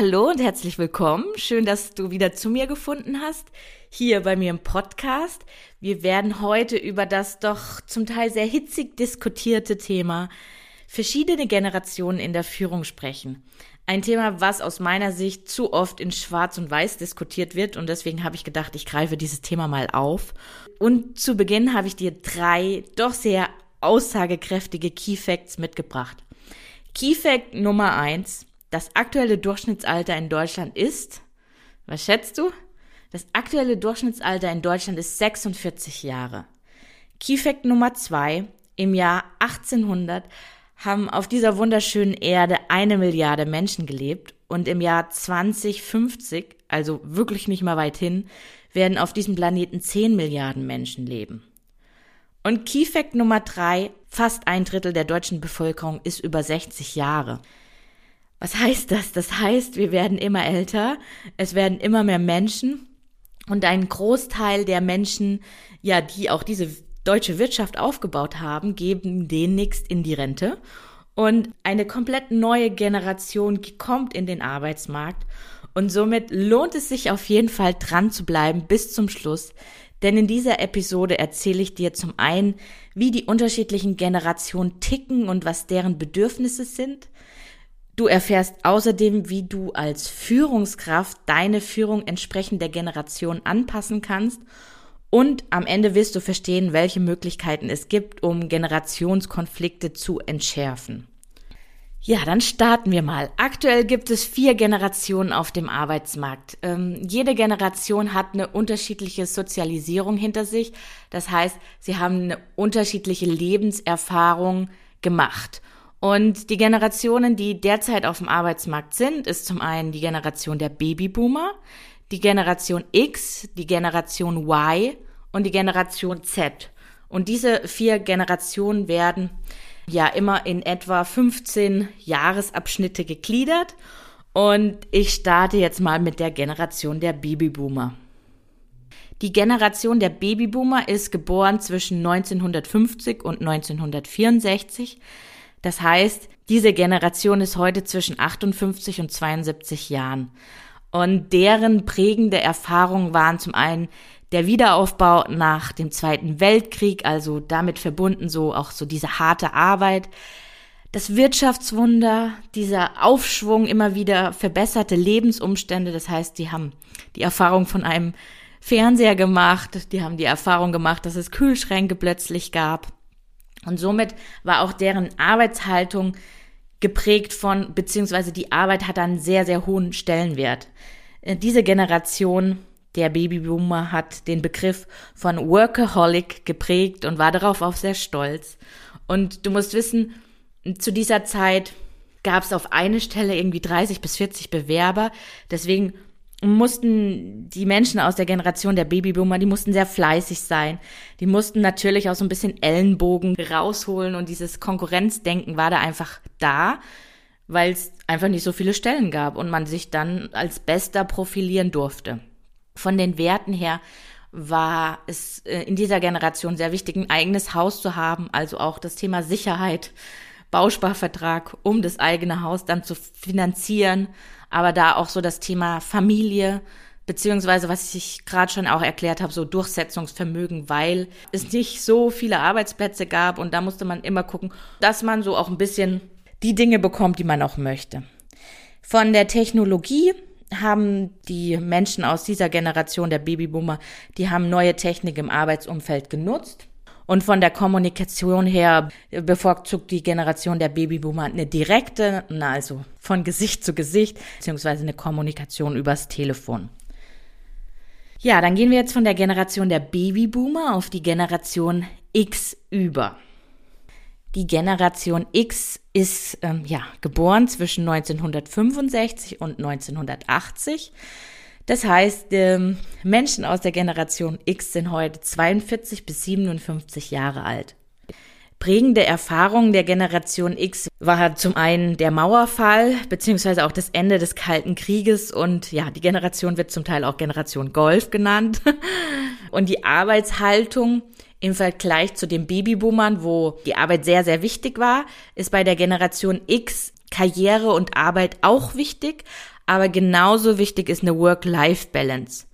Hallo und herzlich willkommen. Schön, dass du wieder zu mir gefunden hast, hier bei mir im Podcast. Wir werden heute über das doch zum Teil sehr hitzig diskutierte Thema verschiedene Generationen in der Führung sprechen. Ein Thema, was aus meiner Sicht zu oft in Schwarz und Weiß diskutiert wird und deswegen habe ich gedacht, ich greife dieses Thema mal auf. Und zu Beginn habe ich dir drei doch sehr aussagekräftige Key Facts mitgebracht. Key Fact Nummer eins. Das aktuelle Durchschnittsalter in Deutschland ist, was schätzt du? Das aktuelle Durchschnittsalter in Deutschland ist 46 Jahre. Key Fact Nummer zwei. Im Jahr 1800 haben auf dieser wunderschönen Erde eine Milliarde Menschen gelebt und im Jahr 2050, also wirklich nicht mal weit hin, werden auf diesem Planeten 10 Milliarden Menschen leben. Und Key Fact Nummer drei, fast ein Drittel der deutschen Bevölkerung ist über 60 Jahre. Was heißt das? Das heißt, wir werden immer älter, es werden immer mehr Menschen und ein Großteil der Menschen, ja, die auch diese deutsche Wirtschaft aufgebaut haben, geben demnächst in die Rente. Und eine komplett neue Generation kommt in den Arbeitsmarkt. Und somit lohnt es sich auf jeden Fall dran zu bleiben bis zum Schluss, denn in dieser Episode erzähle ich dir zum einen, wie die unterschiedlichen Generationen ticken und was deren Bedürfnisse sind, Du erfährst außerdem, wie du als Führungskraft deine Führung entsprechend der Generation anpassen kannst. Und am Ende wirst du verstehen, welche Möglichkeiten es gibt, um Generationskonflikte zu entschärfen. Ja, dann starten wir mal. Aktuell gibt es vier Generationen auf dem Arbeitsmarkt. Ähm, jede Generation hat eine unterschiedliche Sozialisierung hinter sich. Das heißt, sie haben eine unterschiedliche Lebenserfahrung gemacht. Und die Generationen, die derzeit auf dem Arbeitsmarkt sind, ist zum einen die Generation der Babyboomer, die Generation X, die Generation Y und die Generation Z. Und diese vier Generationen werden ja immer in etwa 15 Jahresabschnitte gegliedert. Und ich starte jetzt mal mit der Generation der Babyboomer. Die Generation der Babyboomer ist geboren zwischen 1950 und 1964. Das heißt, diese Generation ist heute zwischen 58 und 72 Jahren. Und deren prägende Erfahrungen waren zum einen der Wiederaufbau nach dem Zweiten Weltkrieg, also damit verbunden so auch so diese harte Arbeit, das Wirtschaftswunder, dieser Aufschwung, immer wieder verbesserte Lebensumstände. Das heißt, die haben die Erfahrung von einem Fernseher gemacht, die haben die Erfahrung gemacht, dass es Kühlschränke plötzlich gab. Und somit war auch deren Arbeitshaltung geprägt von, beziehungsweise die Arbeit hat einen sehr, sehr hohen Stellenwert. Äh, diese Generation der Babyboomer hat den Begriff von Workaholic geprägt und war darauf auch sehr stolz. Und du musst wissen, zu dieser Zeit gab es auf eine Stelle irgendwie 30 bis 40 Bewerber. Deswegen mussten die Menschen aus der Generation der Babyboomer, die mussten sehr fleißig sein. Die mussten natürlich auch so ein bisschen Ellenbogen rausholen und dieses Konkurrenzdenken war da einfach da, weil es einfach nicht so viele Stellen gab und man sich dann als Bester profilieren durfte. Von den Werten her war es äh, in dieser Generation sehr wichtig, ein eigenes Haus zu haben, also auch das Thema Sicherheit, Bausparvertrag, um das eigene Haus dann zu finanzieren aber da auch so das Thema Familie, beziehungsweise was ich gerade schon auch erklärt habe, so Durchsetzungsvermögen, weil es nicht so viele Arbeitsplätze gab und da musste man immer gucken, dass man so auch ein bisschen die Dinge bekommt, die man auch möchte. Von der Technologie haben die Menschen aus dieser Generation der Babyboomer, die haben neue Technik im Arbeitsumfeld genutzt. Und von der Kommunikation her bevorzugt die Generation der Babyboomer eine direkte, also von Gesicht zu Gesicht, beziehungsweise eine Kommunikation übers Telefon. Ja, dann gehen wir jetzt von der Generation der Babyboomer auf die Generation X über. Die Generation X ist ähm, ja geboren zwischen 1965 und 1980. Das heißt, ähm, Menschen aus der Generation X sind heute 42 bis 57 Jahre alt. Prägende Erfahrung der Generation X war zum einen der Mauerfall, beziehungsweise auch das Ende des Kalten Krieges und ja, die Generation wird zum Teil auch Generation Golf genannt. Und die Arbeitshaltung im Vergleich zu den Babyboomern, wo die Arbeit sehr, sehr wichtig war, ist bei der Generation X Karriere und Arbeit auch wichtig, aber genauso wichtig ist eine Work-Life-Balance.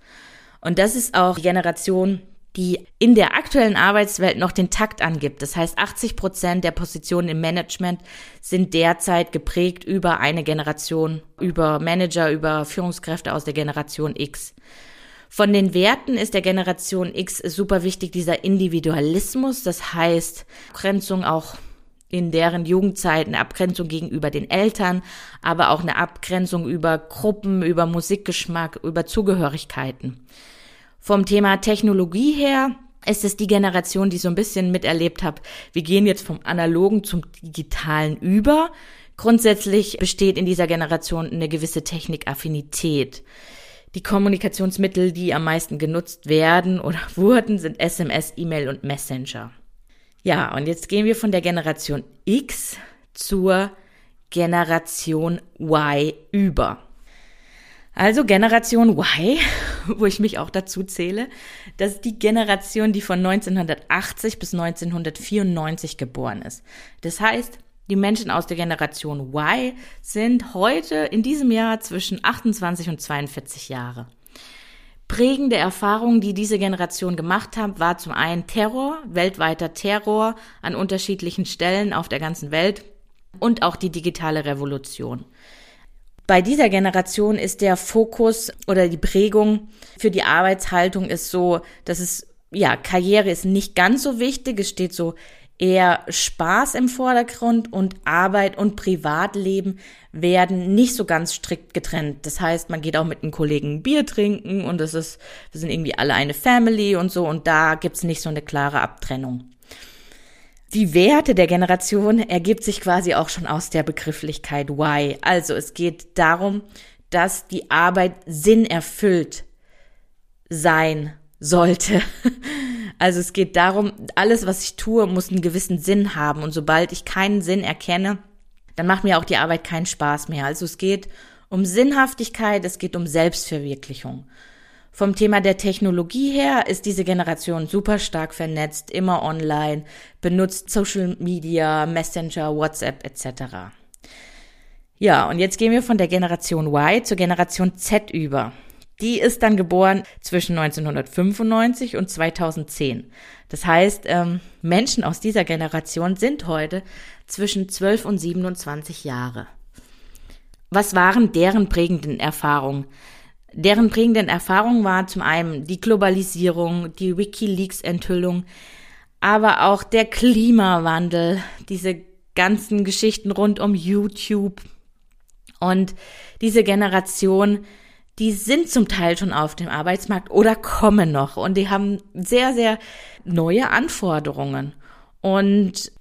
Und das ist auch die Generation, die in der aktuellen Arbeitswelt noch den Takt angibt. Das heißt, 80 Prozent der Positionen im Management sind derzeit geprägt über eine Generation, über Manager, über Führungskräfte aus der Generation X. Von den Werten ist der Generation X super wichtig dieser Individualismus, das heißt Abgrenzung auch in deren Jugendzeit eine Abgrenzung gegenüber den Eltern, aber auch eine Abgrenzung über Gruppen, über Musikgeschmack, über Zugehörigkeiten. Vom Thema Technologie her ist es die Generation, die so ein bisschen miterlebt hat, wir gehen jetzt vom analogen zum digitalen über. Grundsätzlich besteht in dieser Generation eine gewisse Technikaffinität. Die Kommunikationsmittel, die am meisten genutzt werden oder wurden, sind SMS, E-Mail und Messenger. Ja, und jetzt gehen wir von der Generation X zur Generation Y über. Also Generation Y, wo ich mich auch dazu zähle, das ist die Generation, die von 1980 bis 1994 geboren ist. Das heißt, die Menschen aus der Generation Y sind heute in diesem Jahr zwischen 28 und 42 Jahre. Prägende Erfahrungen, die diese Generation gemacht hat, war zum einen Terror, weltweiter Terror an unterschiedlichen Stellen auf der ganzen Welt und auch die digitale Revolution. Bei dieser Generation ist der Fokus oder die Prägung für die Arbeitshaltung ist so, dass es, ja, Karriere ist nicht ganz so wichtig. Es steht so eher Spaß im Vordergrund und Arbeit und Privatleben werden nicht so ganz strikt getrennt. Das heißt, man geht auch mit einem Kollegen Bier trinken und es ist, wir sind irgendwie alle eine Family und so und da gibt's nicht so eine klare Abtrennung. Die Werte der Generation ergibt sich quasi auch schon aus der Begrifflichkeit Why. Also es geht darum, dass die Arbeit Sinn erfüllt sein sollte. Also es geht darum, alles, was ich tue, muss einen gewissen Sinn haben. Und sobald ich keinen Sinn erkenne, dann macht mir auch die Arbeit keinen Spaß mehr. Also es geht um Sinnhaftigkeit, es geht um Selbstverwirklichung. Vom Thema der Technologie her ist diese Generation super stark vernetzt, immer online, benutzt Social Media, Messenger, WhatsApp etc. Ja, und jetzt gehen wir von der Generation Y zur Generation Z über. Die ist dann geboren zwischen 1995 und 2010. Das heißt, ähm, Menschen aus dieser Generation sind heute zwischen 12 und 27 Jahre. Was waren deren prägenden Erfahrungen? Deren prägenden Erfahrungen war zum einen die Globalisierung, die WikiLeaks-Enthüllung, aber auch der Klimawandel, diese ganzen Geschichten rund um YouTube und diese Generation die sind zum Teil schon auf dem Arbeitsmarkt oder kommen noch und die haben sehr, sehr neue Anforderungen. Und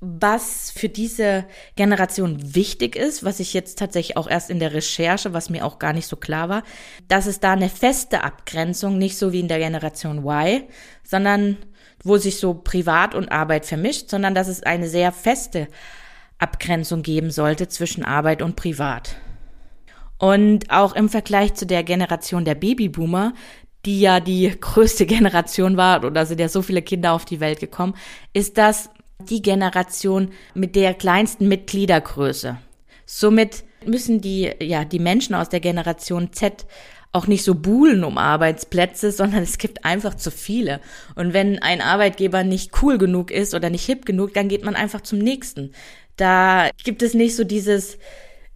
was für diese Generation wichtig ist, was ich jetzt tatsächlich auch erst in der Recherche, was mir auch gar nicht so klar war, dass es da eine feste Abgrenzung, nicht so wie in der Generation Y, sondern wo sich so Privat und Arbeit vermischt, sondern dass es eine sehr feste Abgrenzung geben sollte zwischen Arbeit und Privat. Und auch im Vergleich zu der Generation der Babyboomer, die ja die größte Generation war, oder sind ja so viele Kinder auf die Welt gekommen, ist das die Generation mit der kleinsten Mitgliedergröße. Somit müssen die, ja, die Menschen aus der Generation Z auch nicht so buhlen um Arbeitsplätze, sondern es gibt einfach zu viele. Und wenn ein Arbeitgeber nicht cool genug ist oder nicht hip genug, dann geht man einfach zum nächsten. Da gibt es nicht so dieses,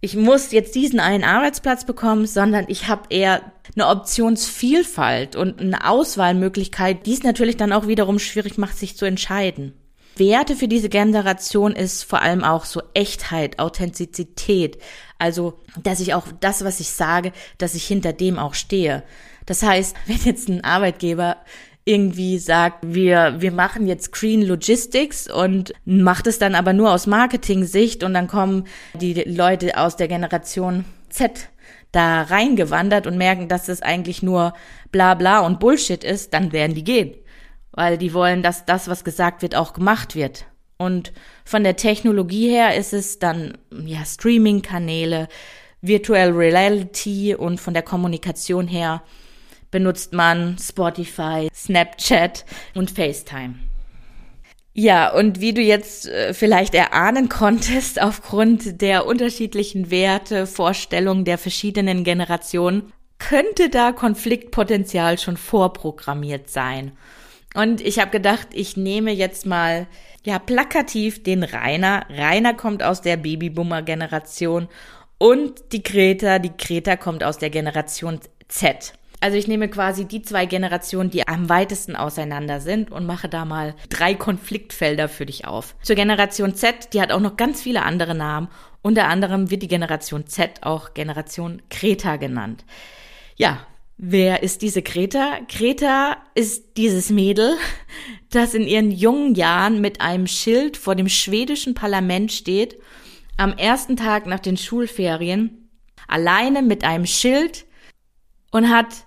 ich muss jetzt diesen einen Arbeitsplatz bekommen, sondern ich habe eher eine Optionsvielfalt und eine Auswahlmöglichkeit, die es natürlich dann auch wiederum schwierig macht, sich zu entscheiden. Werte für diese Generation ist vor allem auch so Echtheit, Authentizität. Also, dass ich auch das, was ich sage, dass ich hinter dem auch stehe. Das heißt, wenn jetzt ein Arbeitgeber irgendwie sagt, wir, wir machen jetzt Green Logistics und macht es dann aber nur aus Marketing-Sicht und dann kommen die Leute aus der Generation Z da reingewandert und merken, dass es eigentlich nur bla bla und Bullshit ist, dann werden die gehen. Weil die wollen, dass das, was gesagt wird, auch gemacht wird. Und von der Technologie her ist es dann, ja, Streaming-Kanäle, Virtual Reality und von der Kommunikation her benutzt man Spotify, Snapchat und FaceTime. Ja, und wie du jetzt äh, vielleicht erahnen konntest, aufgrund der unterschiedlichen Werte, Vorstellungen der verschiedenen Generationen, könnte da Konfliktpotenzial schon vorprogrammiert sein. Und ich habe gedacht, ich nehme jetzt mal ja plakativ den Rainer. Rainer kommt aus der Babyboomer-Generation und die Greta, die Greta kommt aus der Generation Z. Also ich nehme quasi die zwei Generationen, die am weitesten auseinander sind und mache da mal drei Konfliktfelder für dich auf. Zur Generation Z, die hat auch noch ganz viele andere Namen. Unter anderem wird die Generation Z auch Generation Kreta genannt. Ja, Wer ist diese Greta? Greta ist dieses Mädel, das in ihren jungen Jahren mit einem Schild vor dem schwedischen Parlament steht, am ersten Tag nach den Schulferien, alleine mit einem Schild und hat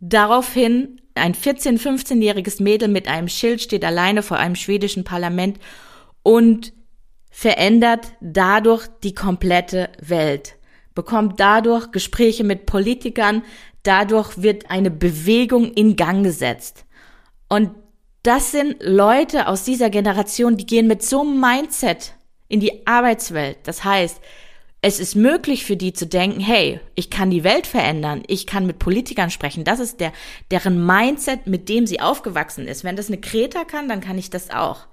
Daraufhin ein 14-, 15-jähriges Mädel mit einem Schild steht alleine vor einem schwedischen Parlament und verändert dadurch die komplette Welt, bekommt dadurch Gespräche mit Politikern, dadurch wird eine Bewegung in Gang gesetzt. Und das sind Leute aus dieser Generation, die gehen mit so einem Mindset in die Arbeitswelt. Das heißt, es ist möglich für die zu denken, hey, ich kann die Welt verändern, ich kann mit Politikern sprechen. Das ist der, deren Mindset, mit dem sie aufgewachsen ist. Wenn das eine Kreta kann, dann kann ich das auch.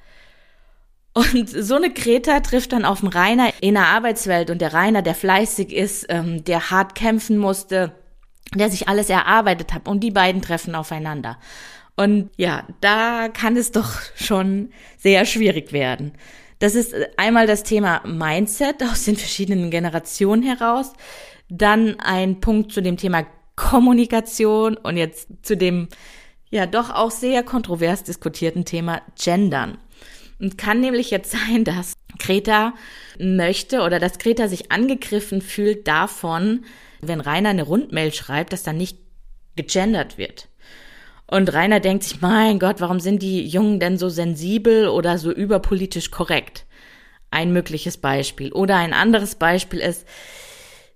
Und so eine Kreta trifft dann auf einen Rainer in der Arbeitswelt und der Rainer, der fleißig ist, ähm, der hart kämpfen musste, der sich alles erarbeitet hat und die beiden treffen aufeinander. Und ja, da kann es doch schon sehr schwierig werden. Das ist einmal das Thema Mindset aus den verschiedenen Generationen heraus. Dann ein Punkt zu dem Thema Kommunikation und jetzt zu dem ja doch auch sehr kontrovers diskutierten Thema Gendern. Und kann nämlich jetzt sein, dass Greta möchte oder dass Greta sich angegriffen fühlt davon, wenn Rainer eine Rundmail schreibt, dass dann nicht gegendert wird. Und Rainer denkt sich, mein Gott, warum sind die Jungen denn so sensibel oder so überpolitisch korrekt? Ein mögliches Beispiel. Oder ein anderes Beispiel ist,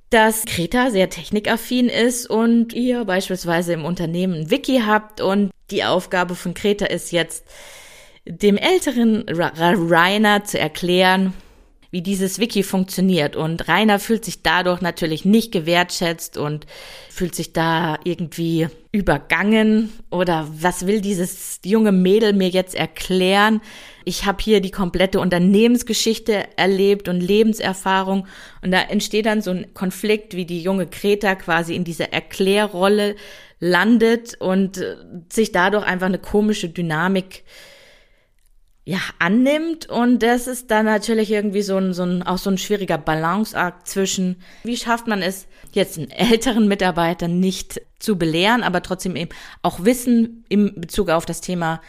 dass Greta sehr technikaffin ist und ihr beispielsweise im Unternehmen ein Wiki habt und die Aufgabe von Greta ist jetzt, dem älteren Rainer zu erklären, wie dieses Wiki funktioniert. Und Rainer fühlt sich dadurch natürlich nicht gewertschätzt und fühlt sich da irgendwie übergangen oder was will dieses junge Mädel mir jetzt erklären? Ich habe hier die komplette Unternehmensgeschichte erlebt und Lebenserfahrung und da entsteht dann so ein Konflikt, wie die junge Greta quasi in dieser Erklärrolle landet und sich dadurch einfach eine komische Dynamik ja, annimmt und das ist dann natürlich irgendwie so ein, so ein, auch so ein schwieriger Balanceakt zwischen, wie schafft man es, jetzt einen älteren Mitarbeiter nicht zu belehren, aber trotzdem eben auch Wissen im Bezug auf das Thema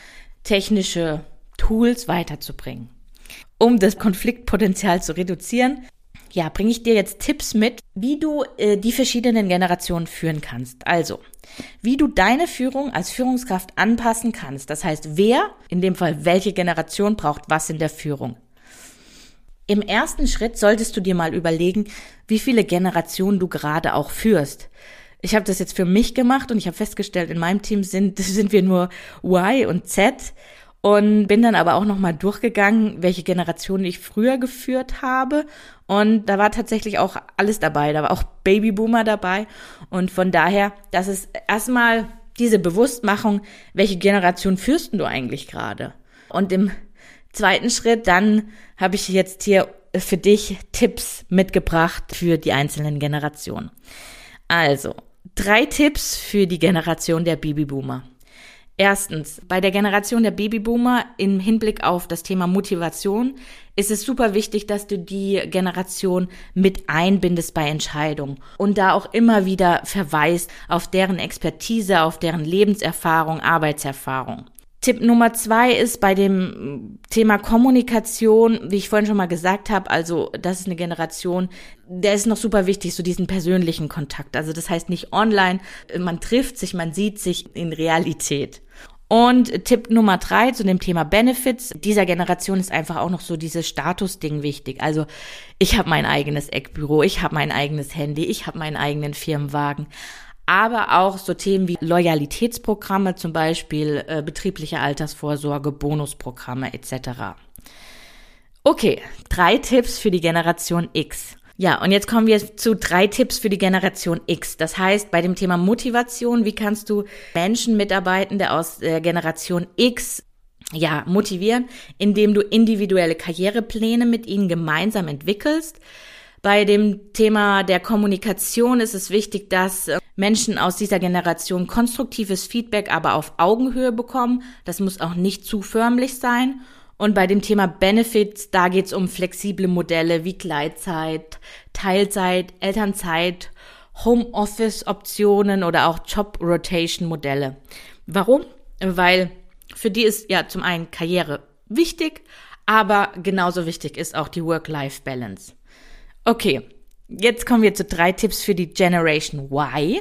technische Tools weiterzubringen. Um das Konfliktpotenzial zu reduzieren, ja, bringe ich dir jetzt Tipps mit, wie du äh, die verschiedenen Generationen führen kannst. Also, wie du deine Führung als Führungskraft anpassen kannst. Das heißt, wer, in dem Fall welche Generation braucht was in der Führung. Im ersten Schritt solltest du dir mal überlegen, wie viele Generationen du gerade auch führst. Ich habe das jetzt für mich gemacht und ich habe festgestellt, in meinem Team sind, sind wir nur Y und Z und bin dann aber auch nochmal durchgegangen, welche Generationen ich früher geführt habe. Und da war tatsächlich auch alles dabei. Da war auch Babyboomer dabei. Und von daher, das ist erstmal diese Bewusstmachung, welche Generation führst du eigentlich gerade? Und im zweiten Schritt, dann habe ich jetzt hier für dich Tipps mitgebracht für die einzelnen Generationen. Also, drei Tipps für die Generation der Babyboomer. Erstens, bei der Generation der Babyboomer im Hinblick auf das Thema Motivation ist es super wichtig, dass du die Generation mit einbindest bei Entscheidungen und da auch immer wieder verweist auf deren Expertise, auf deren Lebenserfahrung, Arbeitserfahrung. Tipp Nummer zwei ist bei dem Thema Kommunikation, wie ich vorhin schon mal gesagt habe, also das ist eine Generation, der ist noch super wichtig, so diesen persönlichen Kontakt. Also das heißt nicht online, man trifft sich, man sieht sich in Realität. Und Tipp Nummer drei zu dem Thema Benefits dieser Generation ist einfach auch noch so dieses Statusding wichtig. Also ich habe mein eigenes Eckbüro, ich habe mein eigenes Handy, ich habe meinen eigenen Firmenwagen. Aber auch so Themen wie Loyalitätsprogramme, zum Beispiel äh, betriebliche Altersvorsorge, Bonusprogramme etc. Okay, drei Tipps für die Generation X. Ja, und jetzt kommen wir zu drei Tipps für die Generation X. Das heißt, bei dem Thema Motivation, wie kannst du Menschen, Mitarbeitende aus der Generation X ja, motivieren, indem du individuelle Karrierepläne mit ihnen gemeinsam entwickelst. Bei dem Thema der Kommunikation ist es wichtig, dass äh, Menschen aus dieser Generation konstruktives Feedback aber auf Augenhöhe bekommen. Das muss auch nicht zu förmlich sein. Und bei dem Thema Benefits, da geht's um flexible Modelle wie Gleitzeit, Teilzeit, Elternzeit, Homeoffice-Optionen oder auch Job-Rotation-Modelle. Warum? Weil für die ist ja zum einen Karriere wichtig, aber genauso wichtig ist auch die Work-Life-Balance. Okay, jetzt kommen wir zu drei Tipps für die Generation Y.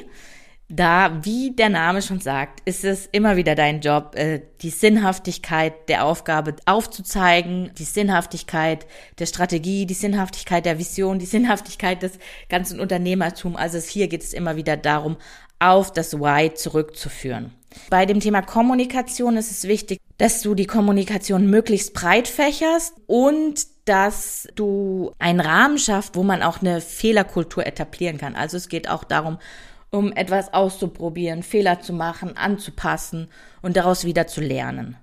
Da, wie der Name schon sagt, ist es immer wieder dein Job, äh, die Sinnhaftigkeit der Aufgabe aufzuzeigen, die Sinnhaftigkeit der Strategie, die Sinnhaftigkeit der Vision, die Sinnhaftigkeit des ganzen Unternehmertums. Also hier geht es immer wieder darum, auf das Why zurückzuführen. Bei dem Thema Kommunikation ist es wichtig, dass du die Kommunikation möglichst breit fächerst und dass du einen Rahmen schaffst, wo man auch eine Fehlerkultur etablieren kann. Also es geht auch darum, um etwas auszuprobieren, Fehler zu machen, anzupassen und daraus wieder zu lernen.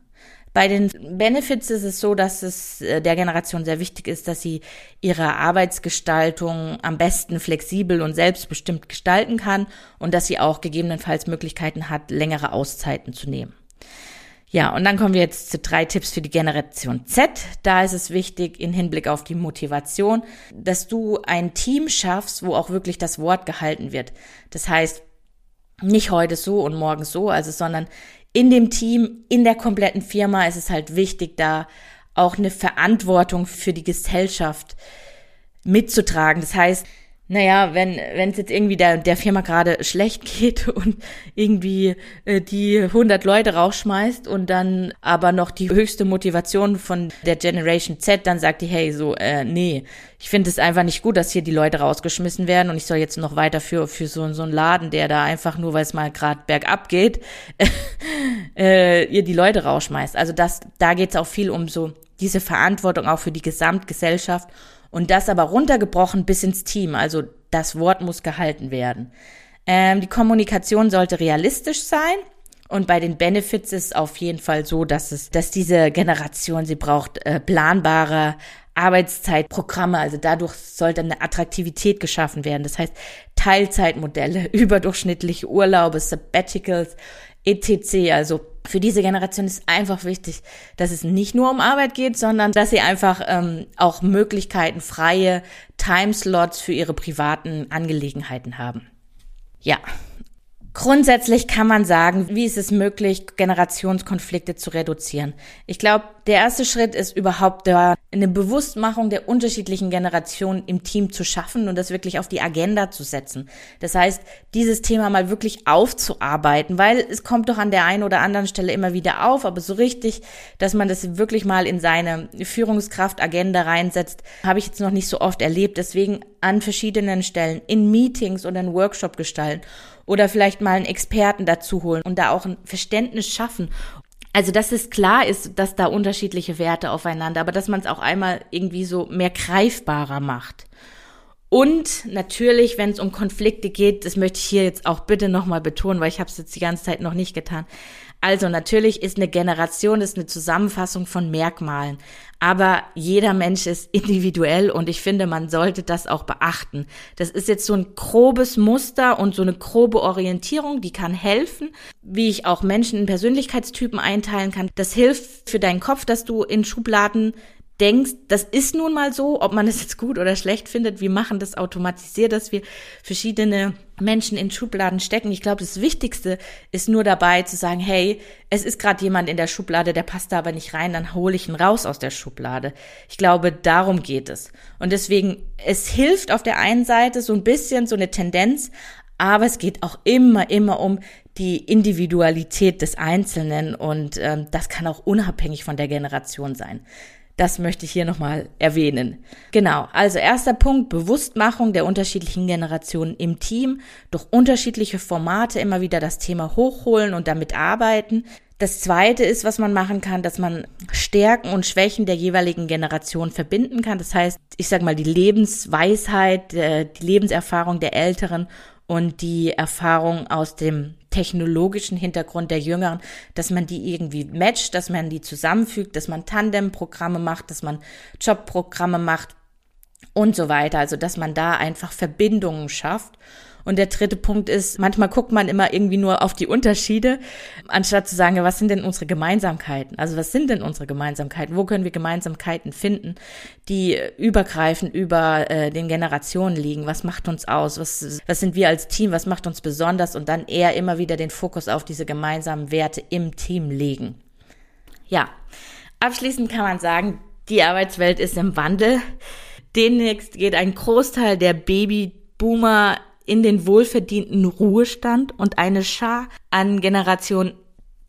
Bei den Benefits ist es so, dass es äh, der Generation sehr wichtig ist, dass sie ihre Arbeitsgestaltung am besten flexibel und selbstbestimmt gestalten kann und dass sie auch gegebenenfalls Möglichkeiten hat, längere Auszeiten zu nehmen. Ja, und dann kommen wir jetzt zu drei Tipps für die Generation Z. Da ist es wichtig, in Hinblick auf die Motivation, dass du ein Team schaffst, wo auch wirklich das Wort gehalten wird. Das heißt, nicht heute so und morgen so, also, sondern in dem Team, in der kompletten Firma ist es halt wichtig, da auch eine Verantwortung für die Gesellschaft mitzutragen. Das heißt, naja, wenn wenn es jetzt irgendwie der der Firma gerade schlecht geht und irgendwie äh, die 100 Leute rausschmeißt und dann aber noch die höchste Motivation von der Generation Z, dann sagt die, hey, so, äh, nee, ich finde es einfach nicht gut, dass hier die Leute rausgeschmissen werden und ich soll jetzt noch weiter für für so, so einen Laden, der da einfach nur, weil es mal gerade bergab geht, äh, ihr die Leute rausschmeißt. Also das, da geht's auch viel um so diese Verantwortung auch für die Gesamtgesellschaft und das aber runtergebrochen bis ins Team. Also das Wort muss gehalten werden. Ähm, die Kommunikation sollte realistisch sein. Und bei den Benefits ist es auf jeden Fall so, dass es, dass diese Generation, sie braucht äh, planbare Arbeitszeitprogramme. Also dadurch sollte eine Attraktivität geschaffen werden. Das heißt Teilzeitmodelle, überdurchschnittliche Urlaube, Sabbaticals, etc. Also für diese Generation ist einfach wichtig, dass es nicht nur um Arbeit geht, sondern dass sie einfach ähm, auch Möglichkeiten, freie Timeslots für ihre privaten Angelegenheiten haben. Ja, Grundsätzlich kann man sagen, wie ist es möglich, Generationskonflikte zu reduzieren? Ich glaube, der erste Schritt ist überhaupt der, eine Bewusstmachung der unterschiedlichen Generationen im Team zu schaffen und das wirklich auf die Agenda zu setzen. Das heißt, dieses Thema mal wirklich aufzuarbeiten, weil es kommt doch an der einen oder anderen Stelle immer wieder auf, aber so richtig, dass man das wirklich mal in seine Führungskraft-Agenda reinsetzt, habe ich jetzt noch nicht so oft erlebt. Deswegen an verschiedenen Stellen, in Meetings oder in Workshop gestalten oder vielleicht mal einen Experten dazu holen und da auch ein Verständnis schaffen. Also, dass es klar ist, dass da unterschiedliche Werte aufeinander, aber dass man es auch einmal irgendwie so mehr greifbarer macht. Und natürlich, wenn es um Konflikte geht, das möchte ich hier jetzt auch bitte nochmal betonen, weil ich habe es jetzt die ganze Zeit noch nicht getan. Also natürlich ist eine Generation ist eine Zusammenfassung von Merkmalen. Aber jeder Mensch ist individuell und ich finde, man sollte das auch beachten. Das ist jetzt so ein grobes Muster und so eine grobe Orientierung, die kann helfen, wie ich auch Menschen in Persönlichkeitstypen einteilen kann. Das hilft für deinen Kopf, dass du in Schubladen denkst, das ist nun mal so, ob man es jetzt gut oder schlecht findet, wir machen das automatisiert, dass wir verschiedene Menschen in Schubladen stecken. Ich glaube, das Wichtigste ist nur dabei zu sagen, hey, es ist gerade jemand in der Schublade, der passt da aber nicht rein, dann hole ich ihn raus aus der Schublade. Ich glaube, darum geht es. Und deswegen, es hilft auf der einen Seite so ein bisschen so eine Tendenz, aber es geht auch immer, immer um die Individualität des Einzelnen und ähm, das kann auch unabhängig von der Generation sein. Das möchte ich hier nochmal erwähnen. Genau, also erster Punkt, Bewusstmachung der unterschiedlichen Generationen im Team, durch unterschiedliche Formate immer wieder das Thema hochholen und damit arbeiten. Das zweite ist, was man machen kann, dass man Stärken und Schwächen der jeweiligen Generation verbinden kann. Das heißt, ich sage mal, die Lebensweisheit, äh, die Lebenserfahrung der Älteren und die Erfahrung aus dem technologischen Hintergrund der Jüngeren, dass man die irgendwie matcht, dass man die zusammenfügt, dass man Tandemprogramme macht, dass man Jobprogramme macht und so weiter. Also, dass man da einfach Verbindungen schafft. Und der dritte Punkt ist, manchmal guckt man immer irgendwie nur auf die Unterschiede, anstatt zu sagen, was sind denn unsere Gemeinsamkeiten? Also was sind denn unsere Gemeinsamkeiten? Wo können wir Gemeinsamkeiten finden, die übergreifend über äh, den Generationen liegen? Was macht uns aus? Was, was sind wir als Team? Was macht uns besonders? Und dann eher immer wieder den Fokus auf diese gemeinsamen Werte im Team legen. Ja, abschließend kann man sagen, die Arbeitswelt ist im Wandel. Demnächst geht ein Großteil der Babyboomer in den wohlverdienten Ruhestand und eine Schar an Generation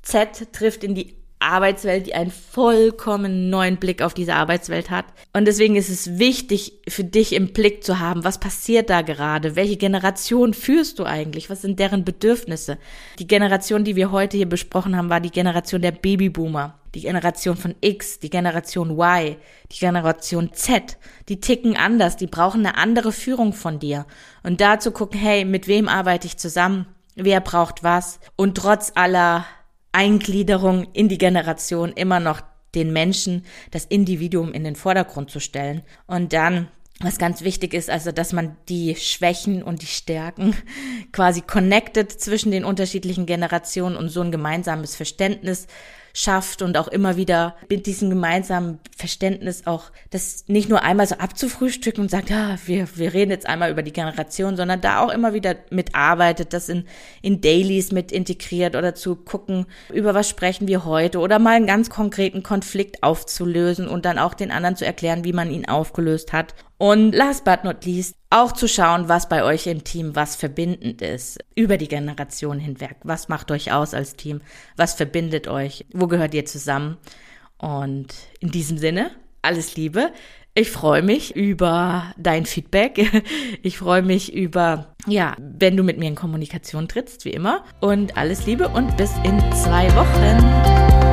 Z trifft in die Arbeitswelt, die einen vollkommen neuen Blick auf diese Arbeitswelt hat. Und deswegen ist es wichtig für dich im Blick zu haben, was passiert da gerade? Welche Generation führst du eigentlich? Was sind deren Bedürfnisse? Die Generation, die wir heute hier besprochen haben, war die Generation der Babyboomer die Generation von X, die Generation Y, die Generation Z, die ticken anders, die brauchen eine andere Führung von dir. Und da zu gucken, hey, mit wem arbeite ich zusammen? Wer braucht was? Und trotz aller Eingliederung in die Generation immer noch den Menschen, das Individuum in den Vordergrund zu stellen. Und dann was ganz wichtig ist, also dass man die Schwächen und die Stärken quasi connected zwischen den unterschiedlichen Generationen und so ein gemeinsames Verständnis schafft und auch immer wieder mit diesem gemeinsamen Verständnis auch das nicht nur einmal so abzufrühstücken und sagt, ja, wir, wir reden jetzt einmal über die Generation, sondern da auch immer wieder mitarbeitet, das in, in Dailies mit integriert oder zu gucken, über was sprechen wir heute oder mal einen ganz konkreten Konflikt aufzulösen und dann auch den anderen zu erklären, wie man ihn aufgelöst hat und last but not least, auch zu schauen, was bei euch im Team was verbindend ist, über die Generation hinweg. Was macht euch aus als Team? Was verbindet euch? Wo gehört ihr zusammen? Und in diesem Sinne, alles Liebe. Ich freue mich über dein Feedback. Ich freue mich über, ja, wenn du mit mir in Kommunikation trittst, wie immer. Und alles Liebe und bis in zwei Wochen.